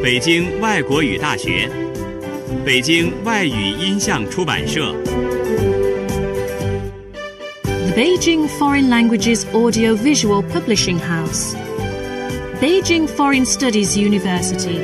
北京外国语大学、北京外语音像出版社。The Beijing Foreign Languages Audio Visual Publishing House, Beijing Foreign Studies University,